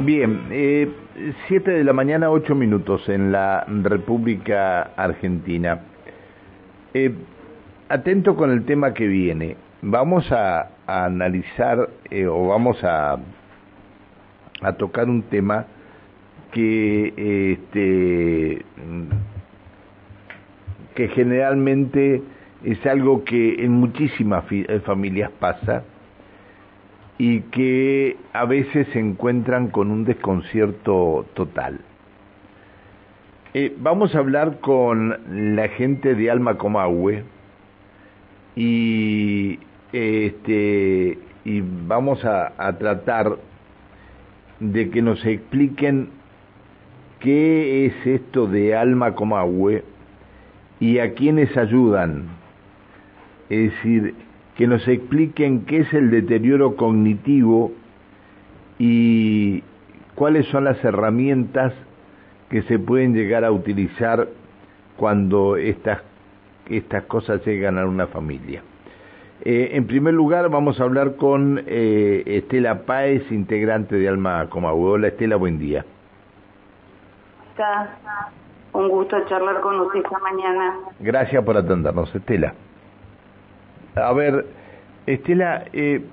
Bien, eh, 7 de la mañana, 8 minutos en la República Argentina. Eh, atento con el tema que viene. Vamos a, analizar eh, o vamos a, a tocar un tema que este que generalmente es algo que en muchísimas eh, familias pasa y que a veces se encuentran con un desconcierto total. Eh, vamos a hablar con la gente de Alma Comahue y, este, y vamos a, tratar de que nos expliquen qué es esto de Alma Comahue y a quiénes ayudan. Es decir, que nos expliquen qué es el deterioro cognitivo y cuáles son las herramientas que se pueden llegar a utilizar cuando estas, estas cosas llegan a una familia. Eh, en primer lugar, vamos a hablar con eh, Estela Páez, integrante de Alma Comahue. Hola Estela, buen día. Está un gusto charlar con usted esta mañana. Gracias por atendernos, Estela. A ver, Estela, eh,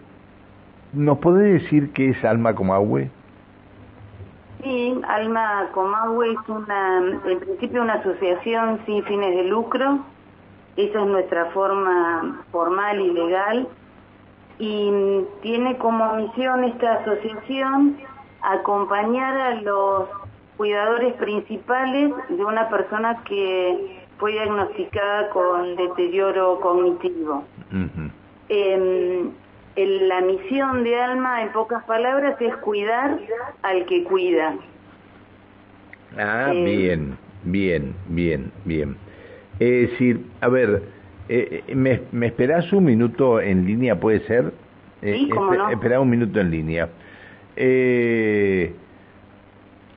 ¿nos podés decir qué es Alma Comahue? Sí, Alma Comahue es una, en principio una asociación sin fines de lucro. Esa es nuestra forma formal y legal. Y tiene como misión esta asociación acompañar a los cuidadores principales de una persona que fue diagnosticada con deterioro cognitivo. Em, la misión de Alma, en pocas palabras, es cuidar al que cuida. Ah, em, bien, bien, bien, bien. Es decir, a ver, eh, eh, ¿me, ¿me esperás un minuto en línea, puede ser? Eh, sí, cómo no. Esperá un minuto en línea. Eh,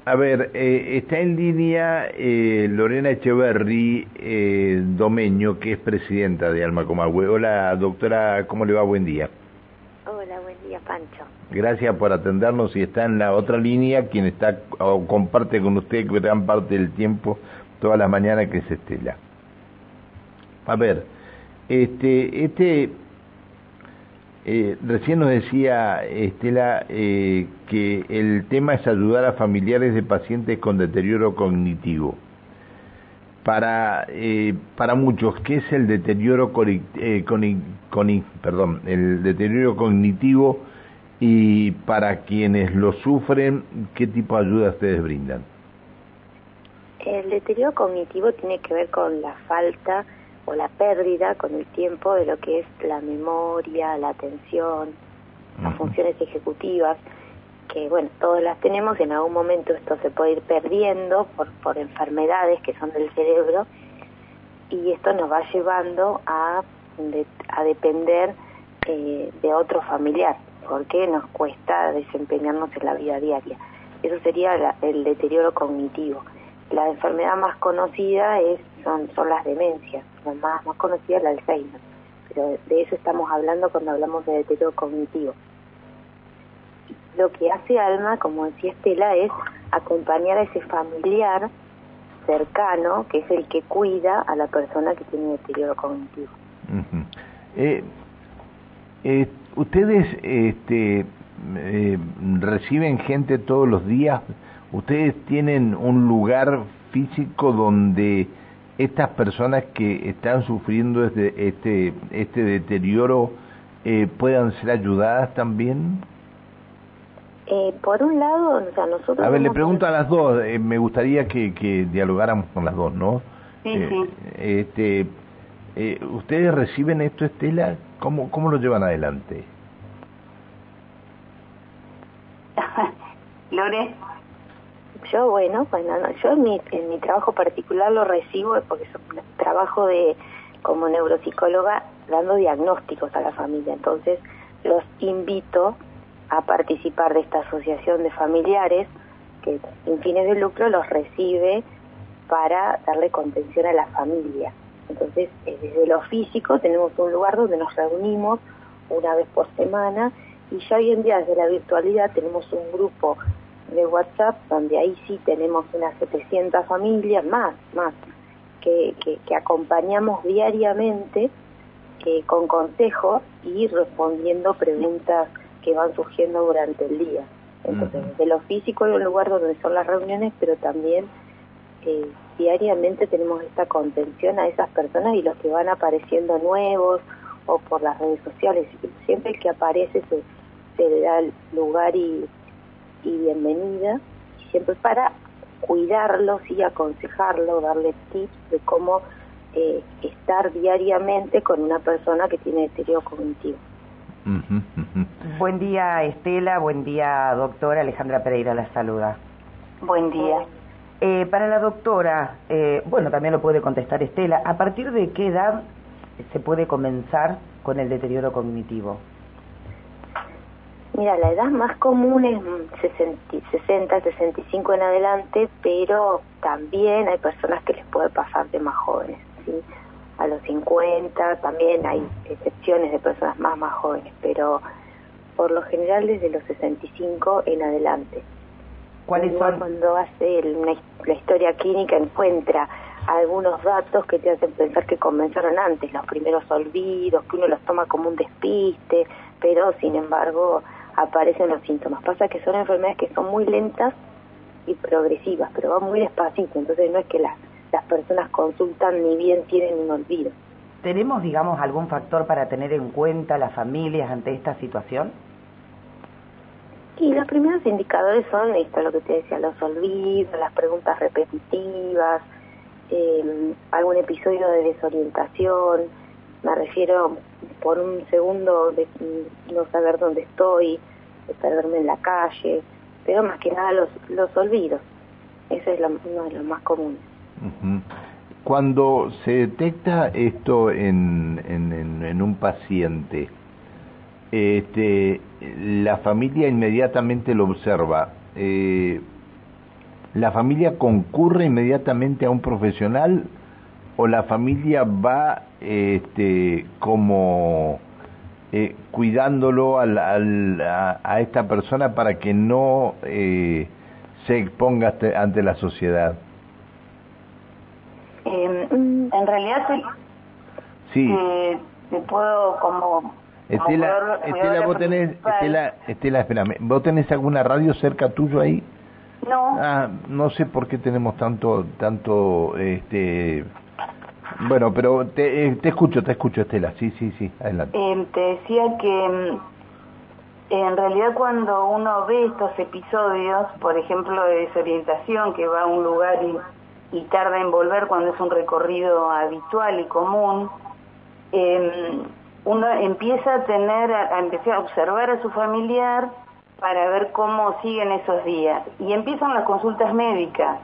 a ver, eh, está en línea eh, Lorena Echeverry eh, Domeño, que es presidenta de Alma Comahue. Hola, doctora, ¿cómo le va? Buen día. Hola, buen día, Pancho. Gracias por atendernos y está en la otra línea quien está o comparte con usted gran parte del tiempo, todas las mañanas, que es Estela. A ver, este, este eh, recién nos decía Estela eh, que el tema es ayudar a familiares de pacientes con deterioro cognitivo. Para, eh, para muchos, ¿qué es el deterioro, eh, el deterioro cognitivo y para quienes lo sufren, qué tipo de ayuda ustedes brindan? El deterioro cognitivo tiene que ver con la falta o la pérdida con el tiempo de lo que es la memoria, la atención, las funciones ejecutivas, que bueno, todas las tenemos y en algún momento esto se puede ir perdiendo por, por enfermedades que son del cerebro y esto nos va llevando a, a depender eh, de otro familiar, porque nos cuesta desempeñarnos en la vida diaria. Eso sería el deterioro cognitivo. La enfermedad más conocida es son, son las demencias, la más, más conocida la Alzheimer, pero de eso estamos hablando cuando hablamos de deterioro cognitivo. Lo que hace Alma, como decía Estela, es acompañar a ese familiar cercano, que es el que cuida a la persona que tiene deterioro cognitivo. eh, eh, ¿Ustedes este, eh, reciben gente todos los días? ¿Ustedes tienen un lugar físico donde estas personas que están sufriendo este, este, este deterioro eh, puedan ser ayudadas también? Eh, por un lado, o sea, nosotros... A ver, le pregunto a las dos, eh, me gustaría que, que dialogáramos con las dos, ¿no? Sí, sí. Este, ¿Ustedes reciben esto, Estela? ¿Cómo, cómo lo llevan adelante? Lore. Yo, bueno, bueno, yo en mi, en mi trabajo particular lo recibo porque es un trabajo de como neuropsicóloga dando diagnósticos a la familia. Entonces, los invito a participar de esta asociación de familiares que sin fines de lucro los recibe para darle contención a la familia. Entonces, eh, desde lo físico tenemos un lugar donde nos reunimos una vez por semana y ya hoy en día desde la virtualidad tenemos un grupo de WhatsApp, donde ahí sí tenemos unas 700 familias, más, más, que, que, acompañamos diariamente eh, con consejos y respondiendo preguntas que van surgiendo durante el día. Entonces, de lo físico hay un lugar donde son las reuniones, pero también eh, diariamente tenemos esta contención a esas personas y los que van apareciendo nuevos o por las redes sociales. Siempre que aparece se, se le da lugar y, y bienvenida, siempre para cuidarlos y aconsejarlo, darle tips de cómo eh, estar diariamente con una persona que tiene deterioro cognitivo. Buen día Estela, buen día doctora, Alejandra Pereira la saluda. Buen día. Eh, para la doctora, eh, bueno, también lo puede contestar Estela, ¿a partir de qué edad se puede comenzar con el deterioro cognitivo? Mira, la edad más común es 60, 65 en adelante, pero también hay personas que les puede pasar de más jóvenes, ¿sí? A los 50 también hay excepciones de personas más más jóvenes, pero por lo general desde los 65 en adelante. ¿Cuáles son? Cuando hace la historia clínica encuentra algunos datos que te hacen pensar que comenzaron antes, los primeros olvidos, que uno los toma como un despiste, pero sin embargo aparecen los síntomas. Pasa que son enfermedades que son muy lentas y progresivas, pero van muy despacito, entonces no es que las, las personas consultan ni bien tienen un olvido. ¿Tenemos, digamos, algún factor para tener en cuenta las familias ante esta situación? Y los primeros indicadores son esto, lo que te decía, los olvidos, las preguntas repetitivas, eh, algún episodio de desorientación, me refiero por un segundo de no saber dónde estoy, de perderme en la calle, pero más que nada los, los olvidos. Ese es uno de los más comunes. Cuando se detecta esto en, en, en, un paciente, este, la familia inmediatamente lo observa. Eh, ¿La familia concurre inmediatamente a un profesional o la familia va este, como eh, cuidándolo al, al, a, esta persona para que no eh, se exponga ante la sociedad? Eh, en realidad sí. te puedo como... Estela, Estela, vos tenés, Estela, Estela, espérame, ¿vos tenés alguna radio cerca tuyo ahí? No. Ah, no sé por qué tenemos tanto, tanto, este, bueno, pero te, eh, te escucho, te escucho, Estela. Sí, sí, sí, adelante. Eh, te decía que mm, en realidad cuando uno ve estos episodios, por ejemplo, de desorientación, que va a un lugar y, y tarda en volver cuando es un recorrido habitual y común, eh, uno empieza a tener, a, empezar a observar a su familiar para ver cómo siguen esos días. Y empiezan las consultas médicas.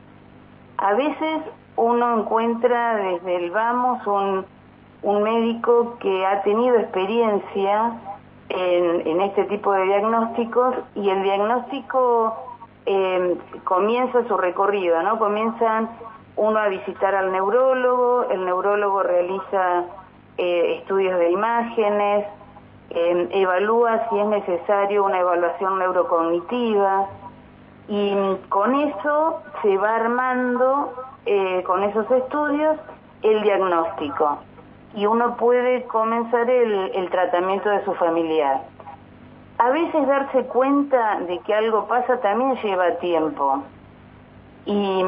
A veces uno encuentra desde el vamos un, un médico que ha tenido experiencia en, en este tipo de diagnósticos y el diagnóstico eh, comienza su recorrido, ¿no? Comienzan uno a visitar al neurólogo, el neurólogo realiza eh, estudios de imágenes, eh, evalúa si es necesario una evaluación neurocognitiva y con eso se va armando eh, con esos estudios el diagnóstico y uno puede comenzar el, el tratamiento de su familiar. A veces darse cuenta de que algo pasa también lleva tiempo y,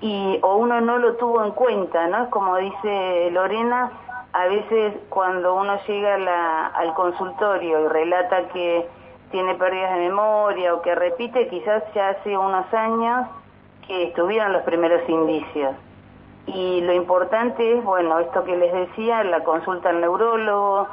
y o uno no lo tuvo en cuenta, ¿no? Como dice Lorena, a veces cuando uno llega al consultorio y relata que tiene pérdidas de memoria o que repite, quizás ya hace unos años que estuvieron los primeros indicios. Y lo importante es, bueno, esto que les decía, la consulta al neurólogo,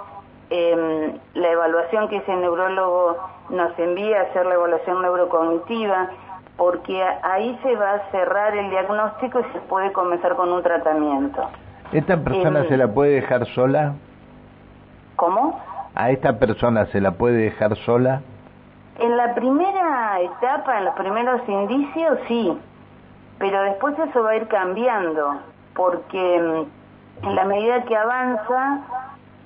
eh, la evaluación que ese neurólogo nos envía a hacer la evaluación neurocognitiva, porque ahí se va a cerrar el diagnóstico y se puede comenzar con un tratamiento. ¿Esta persona se la puede dejar sola? ¿Cómo? ¿A esta persona se la puede dejar sola? En la primera etapa, en los primeros indicios, sí pero después eso va a ir cambiando, porque mm, en la medida que avanza,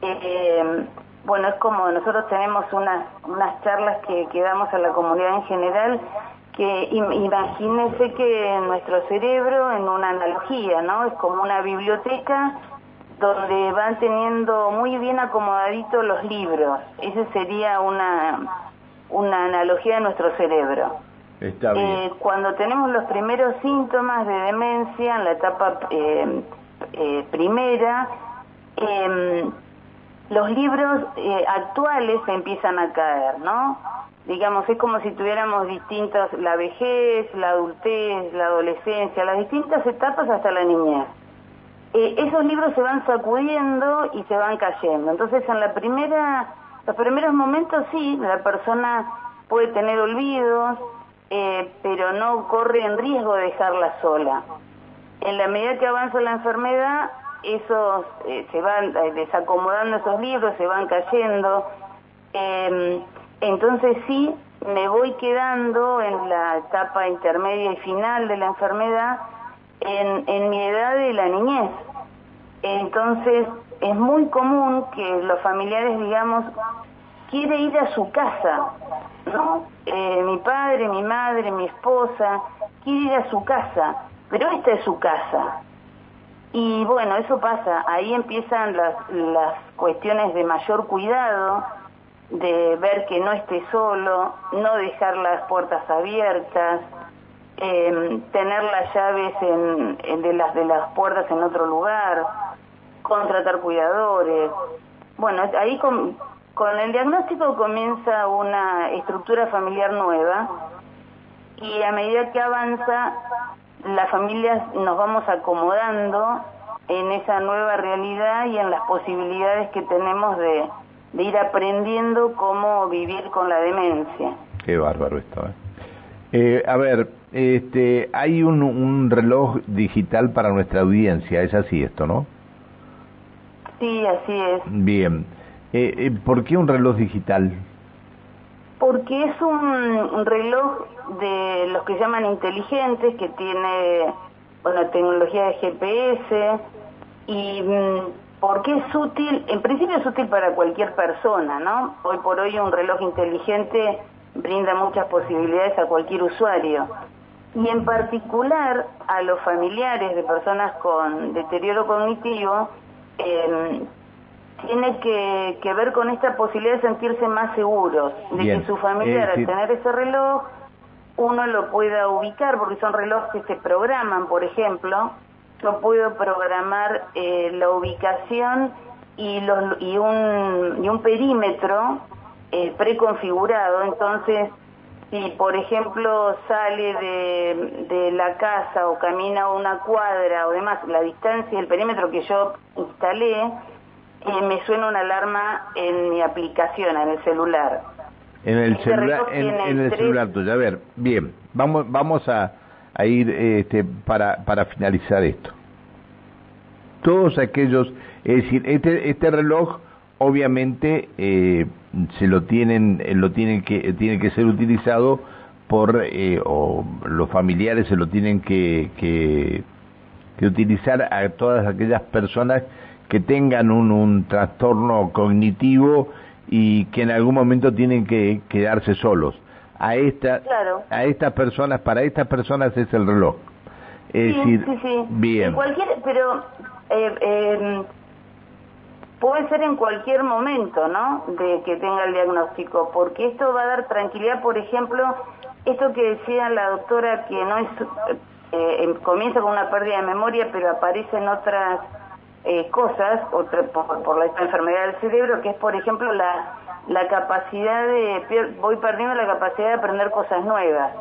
eh, bueno, es como nosotros tenemos unas, unas charlas que, que damos a la comunidad en general que imagínese que nuestro cerebro, en una analogía, ¿no? Es como una biblioteca donde van teniendo muy bien acomodaditos los libros. Esa sería una, una analogía de nuestro cerebro. Está bien. Eh, cuando tenemos los primeros síntomas de demencia en la etapa eh, eh, primera, em, los libros actuales empiezan a caer, ¿no? digamos, es como si tuviéramos distintas, la vejez, la adultez, la adolescencia, las distintas etapas hasta la niñez. Eh, esos libros se van sacudiendo y se van cayendo. Entonces, en la primera, los primeros momentos sí, la persona puede tener olvidos, eh, pero no corre en riesgo de dejarla sola. En la medida que avanza la enfermedad, esos eh, se van desacomodando esos libros, se van cayendo. Em, entonces sí, me voy quedando en la etapa intermedia y final de la enfermedad en, mi edad de la niñez. Entonces es muy común que los familiares, digamos, quiere ir a su casa, Eh, mi padre, mi madre, mi esposa, quiere ir a su casa, pero esta es su casa. Y bueno, eso pasa, ahí empiezan las, las cuestiones de mayor cuidado, de ver que no esté solo, no dejar las puertas abiertas, eh, tener las llaves en, de, las, de las puertas en otro lugar, contratar cuidadores. Bueno, ahí con, con el diagnóstico comienza una estructura familiar nueva y a medida que avanza, las familias nos vamos acomodando en esa nueva realidad y en las posibilidades que tenemos de, de ir aprendiendo cómo vivir con la demencia. Qué bárbaro esto. ¿eh? Eh, a ver, este, hay un, un, reloj digital para nuestra audiencia, es así esto, ¿no? Sí, así es. Bien. Eh, eh ¿Por qué un reloj digital? Porque es un, reloj de los que llaman inteligentes, que tiene bueno, tecnología de GPS y mm, porque es útil, en principio es útil para cualquier persona, ¿no? Hoy por hoy un reloj inteligente brinda muchas posibilidades a cualquier usuario. Y en particular a los familiares de personas con deterioro cognitivo, em, tiene que, ver con esta posibilidad de sentirse más seguros, de que su familiar al tener ese reloj, uno lo pueda ubicar, porque son relojes que se programan, por ejemplo, yo puedo programar eh, la ubicación y, los, y, un, y un perímetro eh, preconfigurado. Entonces, si por ejemplo sale de, de la casa o camina una cuadra o demás, la distancia y el perímetro que yo instalé, eh, me suena una alarma en mi aplicación, en el celular. En el este celular, en, el celular tuyo. A ver, bien, vamos, vamos a, a ir este, para, para finalizar esto. Todos aquellos, es decir, este, este reloj obviamente eh, se lo tienen, eh, lo tienen que, tiene que ser utilizado por, eh, o los familiares se lo tienen que, que, que, utilizar a todas aquellas personas que tengan un, un trastorno cognitivo y que en algún momento tienen que quedarse solos. A esta a estas personas para estas personas es el reloj. Es decir bien. Cualquier pero eh, eh, puede ser en cualquier momento no de que tenga el diagnóstico porque esto va a dar tranquilidad. Por ejemplo esto que decía la doctora que no es eh, em, comienza con una pérdida de memoria pero aparecen otras eh, cosas otra, por, la enfermedad del cerebro que es por ejemplo la la capacidad de, voy perdiendo la capacidad de aprender cosas nuevas.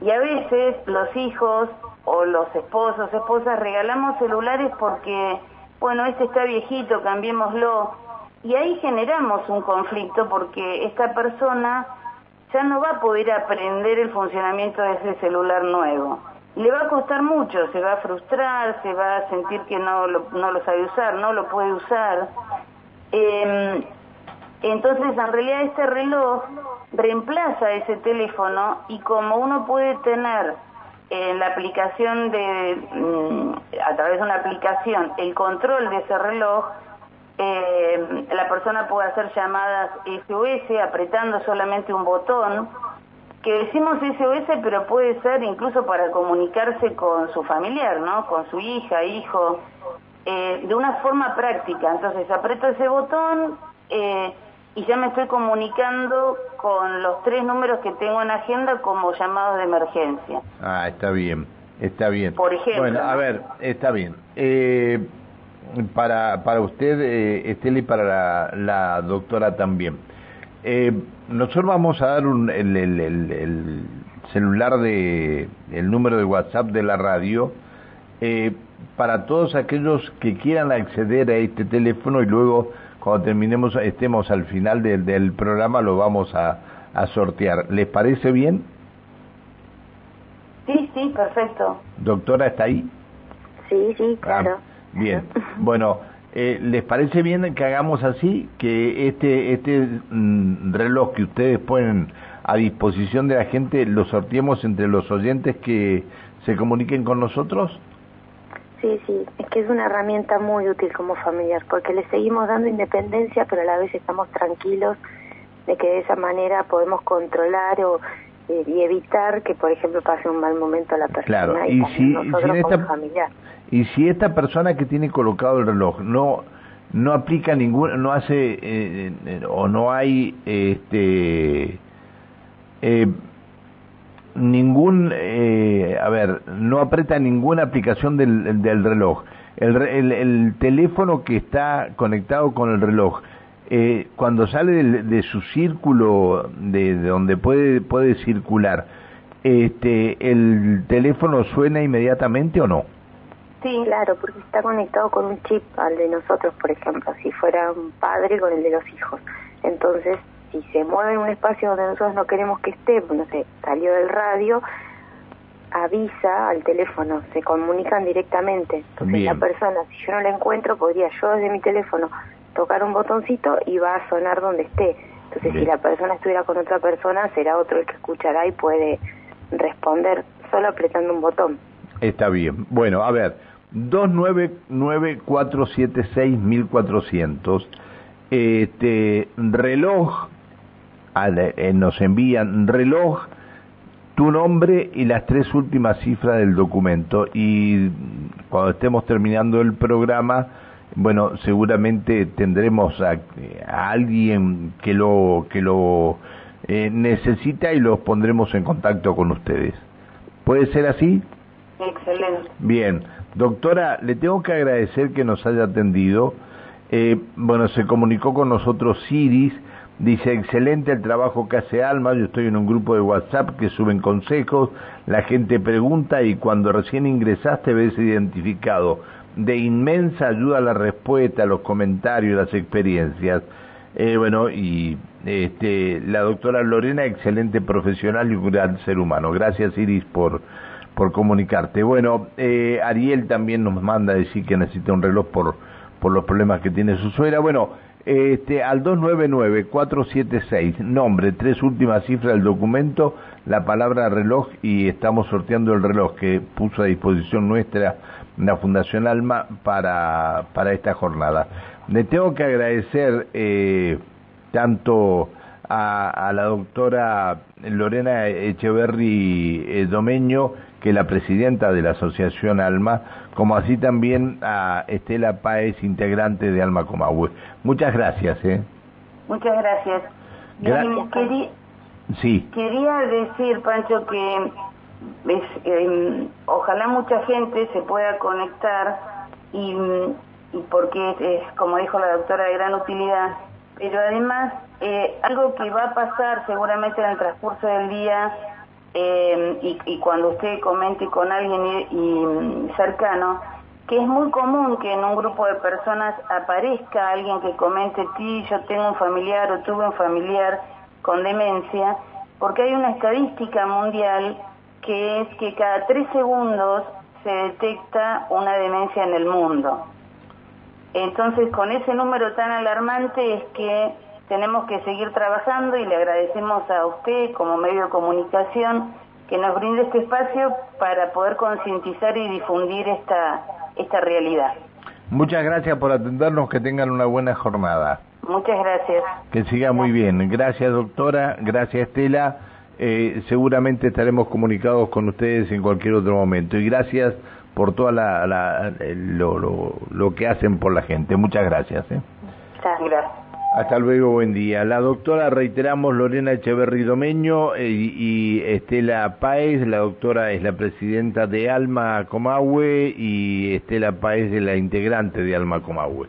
Y a veces los hijos o los esposos, esposas, regalamos celulares porque, bueno, este está viejito, cambiémoslo. Y ahí generamos un conflicto porque esta persona ya no va a poder aprender el funcionamiento de ese celular nuevo. Le va a costar mucho, se va a frustrar, se va a sentir que no lo, no lo sabe usar, no lo puede usar. Eh, entonces, en realidad este reloj reemplaza ese teléfono y como uno puede tener en la aplicación de, mm, a través de una aplicación, el control de ese reloj, eh, la persona puede hacer llamadas SOS apretando solamente un botón que decimos SOS, pero puede ser incluso para comunicarse con su familiar, ¿no? Con su hija, hijo, eh, de una forma práctica. Entonces aprieto ese botón eh, y ya me estoy comunicando con los tres números que tengo en agenda como llamados de emergencia. Ah, está bien, está bien. Por ejemplo. Bueno, a ver, está bien. Eh, para, para usted, eh, Estela, y para la, la doctora también. Eh, nosotros vamos a dar un, el, el, el, celular de, el número de WhatsApp de la radio eh, para todos aquellos que quieran acceder a este teléfono y luego cuando terminemos, estemos al final del, del programa, lo vamos a, a sortear. ¿Les parece bien? Sí, sí, perfecto. Doctora, ¿está ahí? Sí, sí, Ah, claro. bien. Bueno, eh, ¿les parece bien que hagamos así? Que este, este mm, reloj que ustedes ponen a disposición de la gente lo sorteemos entre los oyentes que se comuniquen con nosotros? Sí, sí, es que es una herramienta muy útil como familiar, porque le seguimos dando independencia, pero a la vez estamos tranquilos de que de esa manera podemos controlar o eh, y evitar que, por ejemplo, pase un mal momento a la persona Claro, y, y si- y si nosotros en esta- familiar. Y si esta persona que tiene colocado el reloj no no aplica ningún, no hace eh, eh, o no hay este eh, ningún, eh, a ver, no aprieta ninguna aplicación del, del reloj. El, el, el teléfono que está conectado con el reloj, cuando sale de su círculo, de, de donde puede, puede circular, este, ¿el teléfono suena inmediatamente o no? Sí, Claro, porque está conectado con un chip al de nosotros, por ejemplo, si fuera un padre con el de los hijos. Entonces, si se mueve en un espacio donde nosotros no queremos que esté, pues, no sé, salió del radio, avisa al teléfono, se comunican directamente. Entonces Bien. la persona, si yo no la encuentro, podría yo desde mi teléfono tocar un botoncito y va a sonar donde esté. Entonces, Bien. si la persona estuviera con otra persona, será otro el que escuchará y puede responder solo apretando un botón. Está bien. Bueno, a ver, 299-476-1400. Este, reloj, eh, nos envían reloj, tu nombre y las tres últimas cifras del documento. Y cuando estemos terminando el programa, bueno, seguramente tendremos a, a alguien que lo, que lo eh, necesita y los pondremos en contacto con ustedes. ¿Puede ser así? excelente. Bien, doctora, le tengo que agradecer que nos haya atendido. Eh, bueno, se comunicó con nosotros Siris, dice, excelente el trabajo que hace Alma, yo estoy en un grupo de WhatsApp que suben consejos, la gente pregunta y cuando recién ingresaste ves identificado. De inmensa ayuda la respuesta, los comentarios, las experiencias. Eh, bueno, y este, la doctora Lorena, excelente profesional y un gran ser humano. Gracias, Iris, por, por comunicarte. Bueno, eh, Ariel también nos manda a decir que necesita un reloj por, por los problemas que tiene su suegra. Bueno, este, al 299-476, nombre, tres últimas cifras del documento, la palabra reloj y estamos sorteando el reloj que puso a disposición nuestra la Fundación Alma para, para esta jornada. Le tengo que agradecer eh, tanto a, a la doctora Lorena Echeverry eh, Domeño, que es la presidenta de la Asociación Alma, como así también a Estela Páez, integrante de Alma Comahue. Muchas gracias. ¿eh? Muchas gracias. Gra- Sí, Quería decir, Pancho, que es, eh, ojalá mucha gente se pueda conectar y, y porque es, es, como dijo la doctora, de gran utilidad, pero además eh, algo que va a pasar seguramente en el transcurso del día eh, y, y cuando usted comente con alguien y, cercano, que es muy común que en un grupo de personas aparezca alguien que comente, ti, yo tengo un familiar o tuve un familiar con demencia, porque hay una estadística mundial que es que cada tres segundos se detecta una demencia en el mundo. Entonces, con ese número tan alarmante es que tenemos que seguir trabajando y le agradecemos a usted como medio de comunicación que nos brinde este espacio para poder concientizar y difundir esta, esta realidad. muchas gracias por atendernos, que tengan una buena jornada. Muchas gracias. Que siga muy bien. Gracias, doctora. Gracias, Estela. eh, seguramente estaremos comunicados con ustedes en cualquier otro momento. Y gracias por todo la, lo, lo, que hacen por la gente. Muchas gracias. ¿eh? Gracias. Hasta luego, buen día. La doctora, reiteramos, Lorena Echeverri Domeño eh, y Estela Páez. La doctora es la presidenta de Alma Comahue y Estela Páez es la integrante de Alma Comahue.